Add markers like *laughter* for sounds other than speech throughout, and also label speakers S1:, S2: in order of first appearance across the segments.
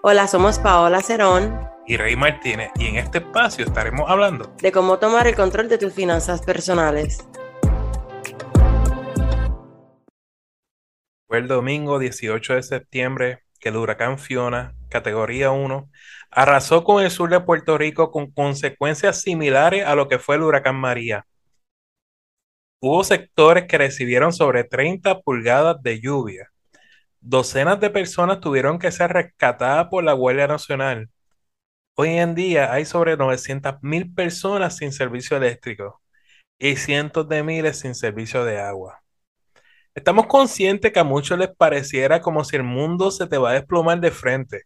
S1: Hola, somos Paola Cerón
S2: y Rey Martínez y en este espacio estaremos hablando
S1: de cómo tomar el control de tus finanzas personales.
S2: Fue el domingo 18 de septiembre que el huracán Fiona, categoría 1, arrasó con el sur de Puerto Rico con consecuencias similares a lo que fue el huracán María. Hubo sectores que recibieron sobre 30 pulgadas de lluvia. Docenas de personas tuvieron que ser rescatadas por la Guardia Nacional. Hoy en día hay sobre 900.000 personas sin servicio eléctrico y cientos de miles sin servicio de agua. Estamos conscientes que a muchos les pareciera como si el mundo se te va a desplomar de frente.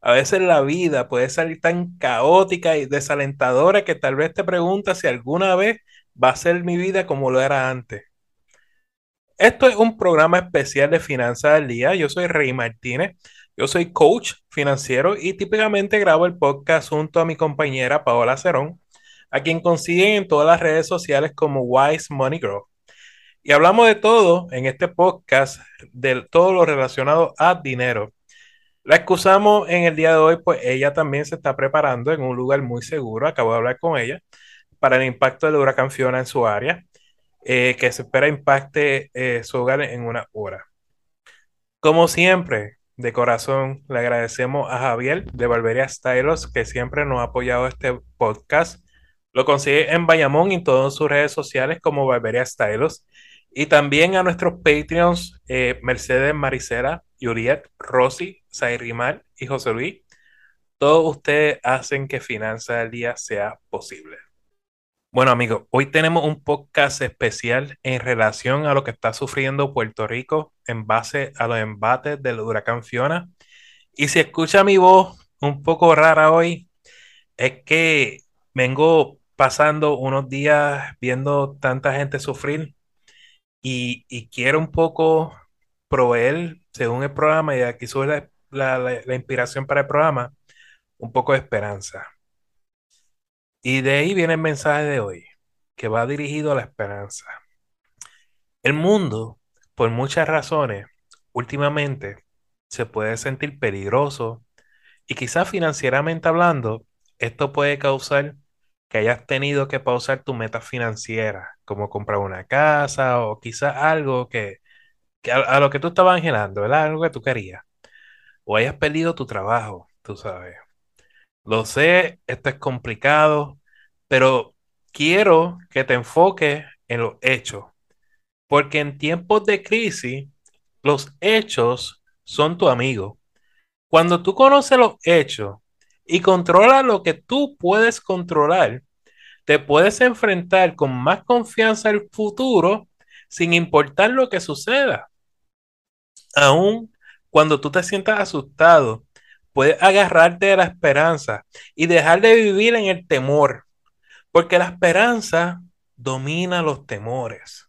S2: A veces la vida puede salir tan caótica y desalentadora que tal vez te preguntas si alguna vez va a ser mi vida como lo era antes. Esto es un programa especial de Finanzas del Día. Yo soy Rey Martínez. Yo soy coach financiero y típicamente grabo el podcast junto a mi compañera Paola Cerón, a quien consiguen en todas las redes sociales como Wise Money Grow. Y hablamos de todo en este podcast, de todo lo relacionado a dinero. La excusamos en el día de hoy, pues ella también se está preparando en un lugar muy seguro. Acabo de hablar con ella para el impacto del huracán Fiona en su área, eh, que se espera impacte eh, su hogar en una hora. Como siempre, de corazón, le agradecemos a Javier de Barberia Stylos, que siempre nos ha apoyado este podcast. Lo consigue en Bayamón y en todas sus redes sociales como Barberia Stylos. Y también a nuestros Patreons, eh, Mercedes Maricela, Yuriet, Rosy, Zayrimal y José Luis. Todos ustedes hacen que Finanza del Día sea posible. Bueno, amigos, hoy tenemos un podcast especial en relación a lo que está sufriendo Puerto Rico en base a los embates del huracán Fiona. Y si escucha mi voz un poco rara hoy, es que vengo pasando unos días viendo tanta gente sufrir y, quiero un poco proveer, según el programa, y aquí sube la inspiración para el programa, un poco de esperanza. Y de ahí viene el mensaje de hoy, que va dirigido a la esperanza. El mundo, por muchas razones, últimamente se puede sentir peligroso y quizás financieramente hablando, esto puede causar que hayas tenido que pausar tu meta financiera, como comprar una casa o quizás algo que, a, a, lo que tú estabas angelando, ¿verdad? Algo que tú querías. O hayas perdido tu trabajo, tú sabes. Lo sé, esto es complicado, pero quiero que te enfoques en los hechos, porque en tiempos de crisis, los hechos son tu amigo. Cuando tú conoces los hechos y controlas lo que tú puedes controlar, te puedes enfrentar con más confianza al futuro sin importar lo que suceda. Aún cuando tú te sientas asustado, puedes agarrarte de la esperanza y dejar de vivir en el temor, porque la esperanza domina los temores.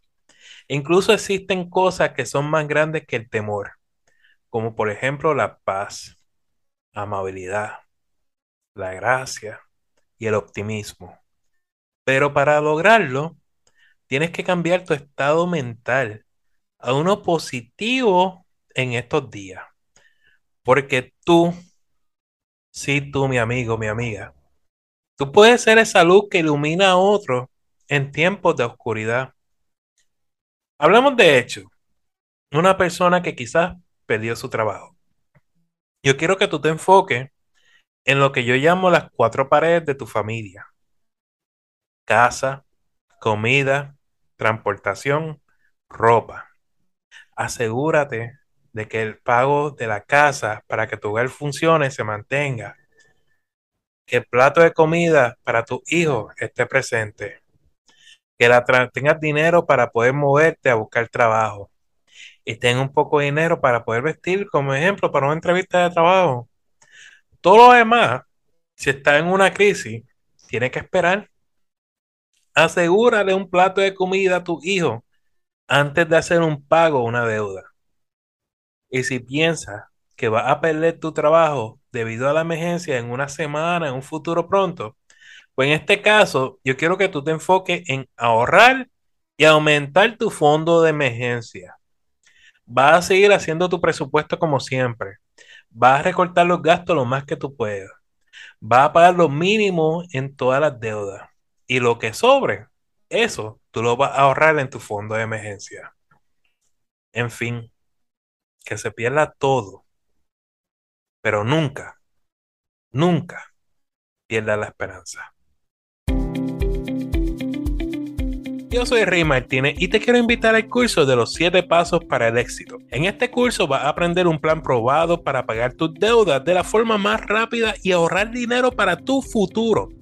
S2: Incluso existen cosas que son más grandes que el temor, como por ejemplo la paz, amabilidad, la gracia y el optimismo. Pero para lograrlo, tienes que cambiar tu estado mental a uno positivo en estos días. Porque tú Sí, tú, mi amigo, mi amiga. Tú puedes ser esa luz que ilumina a otro en tiempos de oscuridad. Hablamos de hecho. Una persona que quizás perdió su trabajo. Yo quiero que tú te enfoques en lo que yo llamo las cuatro paredes de tu familia. Casa, comida, transportación, ropa. Asegúrate de que el pago de la casa para que tu hogar funcione se mantenga. Que el plato de comida para tu hijo esté presente. Que la tengas dinero para poder moverte a buscar trabajo. Y tenga un poco de dinero para poder vestir, como ejemplo, para una entrevista de trabajo. Todo lo demás, si está en una crisis, tiene que esperar. Asegúrale un plato de comida a tu hijo antes de hacer un pago o una deuda. Y si piensas que vas a perder tu trabajo debido a la emergencia en una semana, en un futuro pronto, pues en este caso yo quiero que tú te enfoques en ahorrar y aumentar tu fondo de emergencia. Vas a seguir haciendo tu presupuesto como siempre. Vas a recortar los gastos lo más que tú puedas. Vas a pagar lo mínimo en todas las deudas. Y lo que sobre, eso tú lo vas a ahorrar en tu fondo de emergencia. En fin, que se pierda todo, pero nunca, nunca pierda la esperanza. Yo soy Rey Martínez y te quiero invitar al curso de los 7 pasos para el éxito. En este curso vas a aprender un plan probado para pagar tus deudas de la forma más rápida y ahorrar dinero para tu futuro.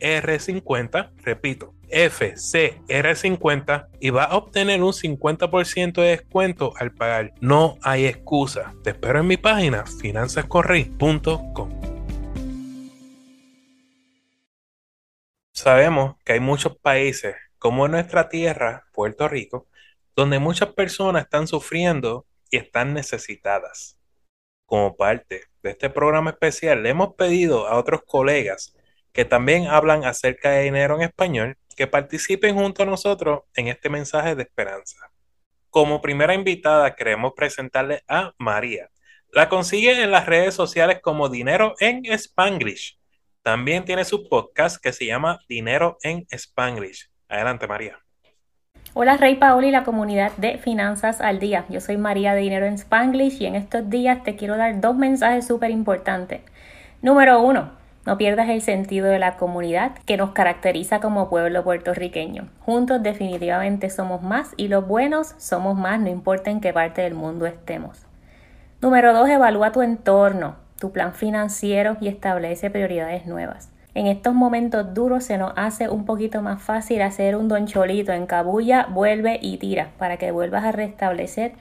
S2: R50, repito, FCR50 y va a obtener un 50% de descuento al pagar. No hay excusa. Te espero en mi página finanzascorrey.com. Sabemos que hay muchos países, como en nuestra tierra, Puerto Rico, donde muchas personas están sufriendo y están necesitadas. Como parte de este programa especial, le hemos pedido a otros colegas que también hablan acerca de dinero en español, que participen junto a nosotros en este mensaje de esperanza. Como primera invitada queremos presentarle a María. La consigue en las redes sociales como Dinero en Spanglish. También tiene su podcast que se llama Dinero en Spanglish. Adelante, María.
S3: Hola Rey Paoli y la comunidad de Finanzas al Día. Yo soy María de Dinero en Spanglish y en estos días te quiero dar dos mensajes súper importantes. Número uno, no pierdas el sentido de la comunidad que nos caracteriza como pueblo puertorriqueño. Juntos definitivamente somos más y los buenos somos más, no importa en qué parte del mundo estemos. Número 2. Evalúa tu entorno, tu plan financiero y establece prioridades nuevas. En estos momentos duros se nos hace un poquito más fácil hacer un doncholito en cabulla, vuelve y tira para que vuelvas a restablecer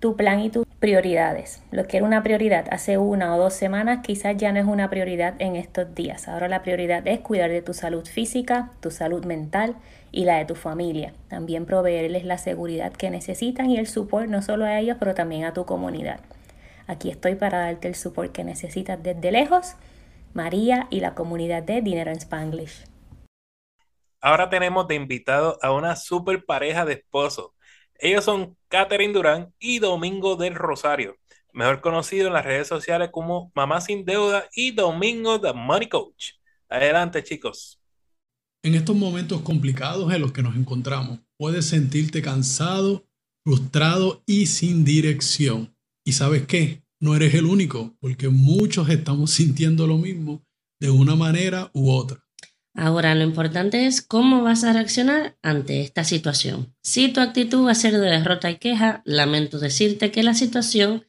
S3: tu plan y tus prioridades. Lo que era una prioridad hace una o dos semanas quizás ya no es una prioridad en estos días. Ahora la prioridad es cuidar de tu salud física, tu salud mental y la de tu familia. También proveerles la seguridad que necesitan y el support no solo a ellos, pero también a tu comunidad. Aquí estoy para darte el support que necesitas desde lejos. María y la comunidad de Dinero en Spanglish.
S2: Ahora tenemos de invitado a una super pareja de esposos ellos son Catherine Durán y Domingo del Rosario, mejor conocido en las redes sociales como Mamá Sin Deuda y Domingo the Money Coach. Adelante, chicos.
S4: En estos momentos complicados en los que nos encontramos, puedes sentirte cansado, frustrado y sin dirección. ¿Y sabes qué? No eres el único, porque muchos estamos *laughs* sintiendo lo mismo de una manera u otra.
S5: Ahora, lo importante es cómo vas a reaccionar ante esta situación. Si tu actitud va a ser de derrota y queja, lamento decirte que la situación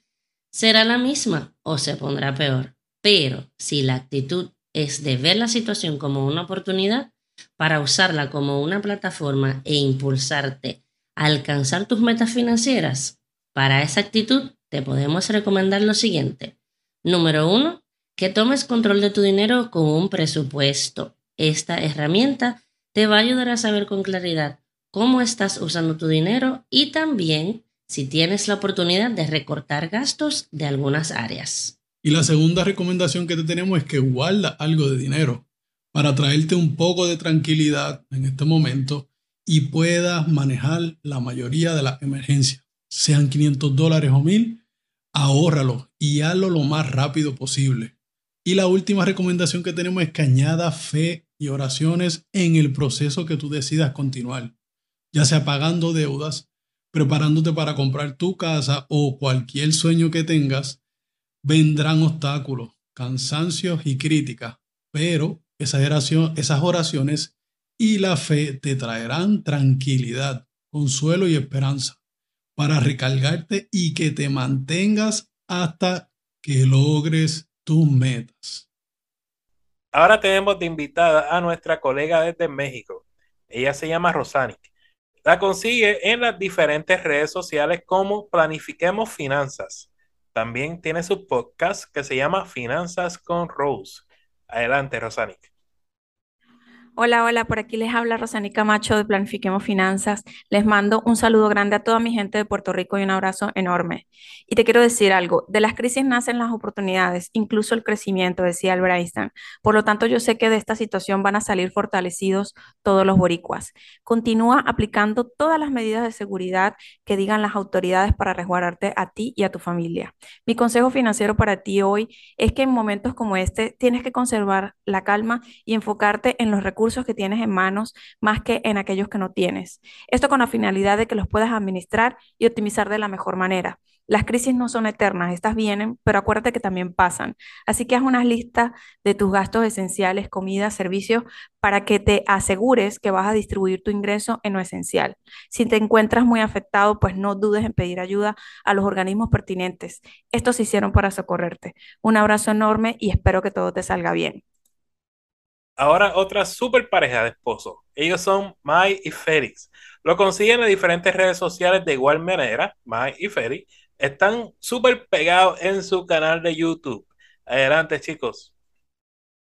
S5: será la misma o se pondrá peor. Pero si la actitud es de ver la situación como una oportunidad para usarla como una plataforma e impulsarte a alcanzar tus metas financieras, para esa actitud te podemos recomendar lo siguiente. Número uno, que tomes control de tu dinero con un presupuesto. Esta herramienta te va a ayudar a saber con claridad cómo estás usando tu dinero y también si tienes la oportunidad de recortar gastos de algunas áreas.
S4: Y la segunda recomendación que te tenemos es que guarda algo de dinero para traerte un poco de tranquilidad en este momento y puedas manejar la mayoría de las emergencias. Sean 500 dólares o 1000, ahórralo y hazlo lo más rápido posible. Y la última recomendación que tenemos es que añada fe y oraciones en el proceso que tú decidas continuar, ya sea pagando deudas, preparándote para comprar tu casa o cualquier sueño que tengas, vendrán obstáculos, cansancios y críticas, pero esas, oraciones y la fe te traerán tranquilidad, consuelo y esperanza para recargarte y que te mantengas hasta que logres tus metas.
S2: Ahora tenemos de invitada a nuestra colega desde México. Ella se llama Rosanic. La consigue en las diferentes redes sociales como Planifiquemos Finanzas. También tiene su podcast que se llama Finanzas con Rose. Adelante, Rosanic.
S6: Hola, hola, por aquí les habla Rosani Camacho de Planifiquemos Finanzas. Les mando un saludo grande a toda mi gente de Puerto Rico y un abrazo enorme. Y te quiero decir algo, de las crisis nacen las oportunidades, incluso el crecimiento, decía Albert Einstein. Por lo tanto, yo sé que de esta situación van a salir fortalecidos todos los boricuas. Continúa aplicando todas las medidas de seguridad que digan las autoridades para resguardarte a ti y a tu familia. Mi consejo financiero para ti hoy es que en momentos como este tienes que conservar la calma y enfocarte en los recursos que tienes en manos más que en aquellos que no tienes. Esto con la finalidad de que los puedas administrar y optimizar de la mejor manera. Las crisis no son eternas, estas vienen, pero acuérdate que también pasan. Así que haz una lista de tus gastos esenciales, comida, servicios, para que te asegures que vas a distribuir tu ingreso en lo esencial. Si te encuentras muy afectado, pues no dudes en pedir ayuda a los organismos pertinentes. Estos se hicieron para socorrerte. Un abrazo enorme y espero que todo te salga bien.
S2: Ahora otra super pareja de esposos. Ellos son Mai y Félix. Lo consiguen en diferentes redes sociales de igual manera. Mai y Félix están súper pegados en su canal de YouTube. Adelante, chicos.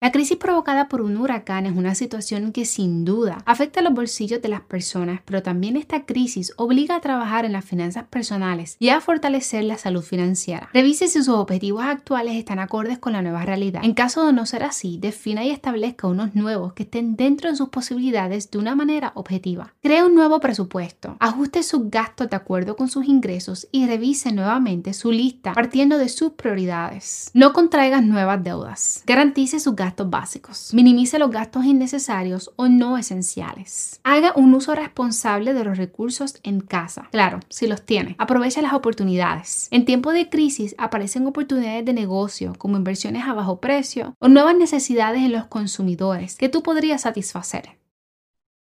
S7: La crisis provocada por un huracán es una situación que sin duda afecta los bolsillos de las personas, pero también esta crisis obliga a trabajar en las finanzas personales y a fortalecer la salud financiera. Revise si sus objetivos actuales están acordes con la nueva realidad. En caso de no ser así, defina y establezca unos nuevos que estén dentro de sus posibilidades de una manera objetiva. Crea un nuevo presupuesto, ajuste sus gastos de acuerdo con sus ingresos y revise nuevamente su lista partiendo de sus prioridades. No contraigas nuevas deudas. Garantice sus gastos básicos. Minimice los gastos innecesarios o no esenciales. Haga un uso responsable de los recursos en casa. Claro, si los tiene. Aproveche las oportunidades. En tiempo de crisis aparecen oportunidades de negocio como inversiones a bajo precio o nuevas necesidades en los consumidores que tú podrías satisfacer.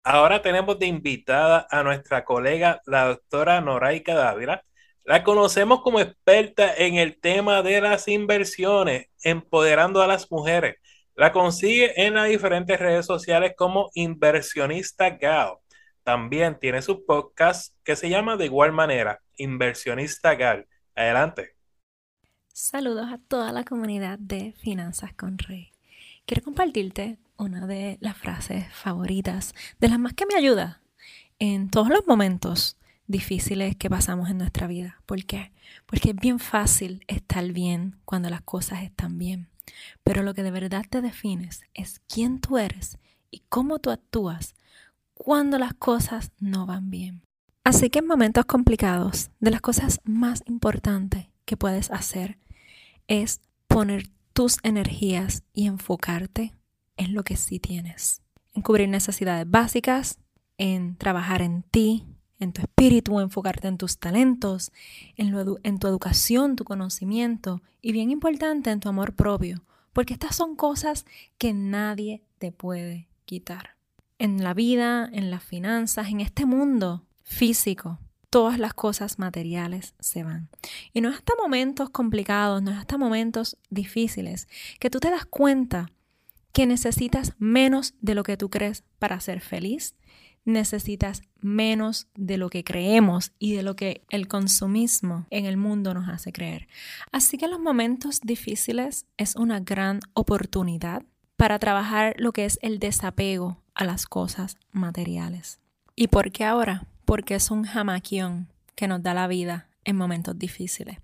S2: Ahora tenemos de invitada a nuestra colega, la doctora Noraika Dávila, la conocemos como experta en el tema de las inversiones, empoderando a las mujeres. La consigue en las diferentes redes sociales como Inversionista Gal. También tiene su podcast que se llama de igual manera, Inversionista Gal. Adelante.
S8: Saludos a toda la comunidad de Finanzas con Rey. Quiero compartirte una de las frases favoritas, de las más que me ayuda en todos los momentos difíciles que pasamos en nuestra vida. ¿Por qué? Porque es bien fácil estar bien cuando las cosas están bien. Pero lo que de verdad te defines es quién tú eres y cómo tú actúas cuando las cosas no van bien. Así que en momentos complicados, de las cosas más importantes que puedes hacer es poner tus energías y enfocarte en lo que sí tienes. En cubrir necesidades básicas, en trabajar en ti, en tu espíritu, enfocarte en tus talentos, en, tu educación, tu conocimiento y bien importante en tu amor propio, porque estas son cosas que nadie te puede quitar. En la vida, en las finanzas, en este mundo físico, todas las cosas materiales se van. Y no es hasta momentos complicados, no es hasta momentos difíciles que tú te das cuenta que necesitas menos de lo que tú crees para ser feliz necesitas menos de lo que creemos y de lo que el consumismo en el mundo nos hace creer. Así que los momentos difíciles es una gran oportunidad para trabajar lo que es el desapego a las cosas materiales. ¿Y por qué ahora? Porque es un jamaquión que nos da la vida en momentos difíciles.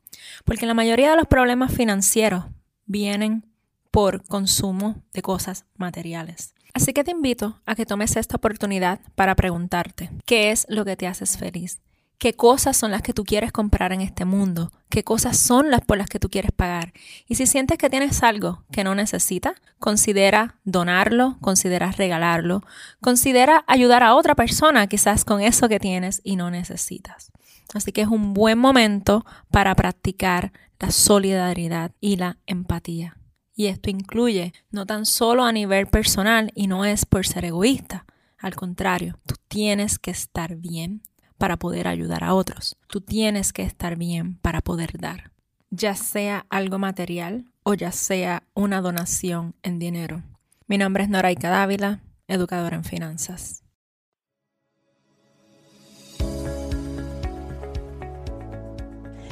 S8: Porque la mayoría de los problemas financieros vienen por consumo de cosas materiales. Así que te invito a que tomes esta oportunidad para preguntarte, ¿qué es lo que te haces feliz? ¿Qué cosas son las que tú quieres comprar en este mundo? ¿Qué cosas son las por las que tú quieres pagar? Y si sientes que tienes algo que no necesitas, considera donarlo, considera regalarlo, considera ayudar a otra persona quizás con eso que tienes y no necesitas. Así que es un buen momento para practicar la solidaridad y la empatía. Y esto incluye no tan solo a nivel personal y no es por ser egoísta. Al contrario, tú tienes que estar bien para poder ayudar a otros. Tú tienes que estar bien para poder dar, ya sea algo material o ya sea una donación en dinero. Mi nombre es Noraika Dávila, educadora en finanzas.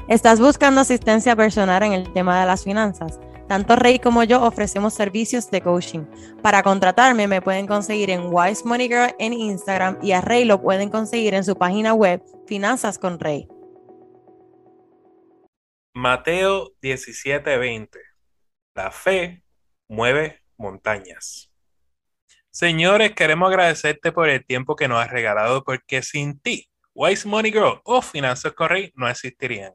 S1: ¿Estás buscando asistencia personal en el tema de las finanzas? Tanto Rey como yo ofrecemos servicios de coaching. Para contratarme me pueden conseguir en Wise Money Girl en Instagram y a Rey lo pueden conseguir en su página web Finanzas con Rey.
S2: Mateo 17:20. La fe mueve montañas. Señores, queremos agradecerte por el tiempo que nos has regalado porque sin ti, Wise Money Girl o Finanzas con Rey no existirían.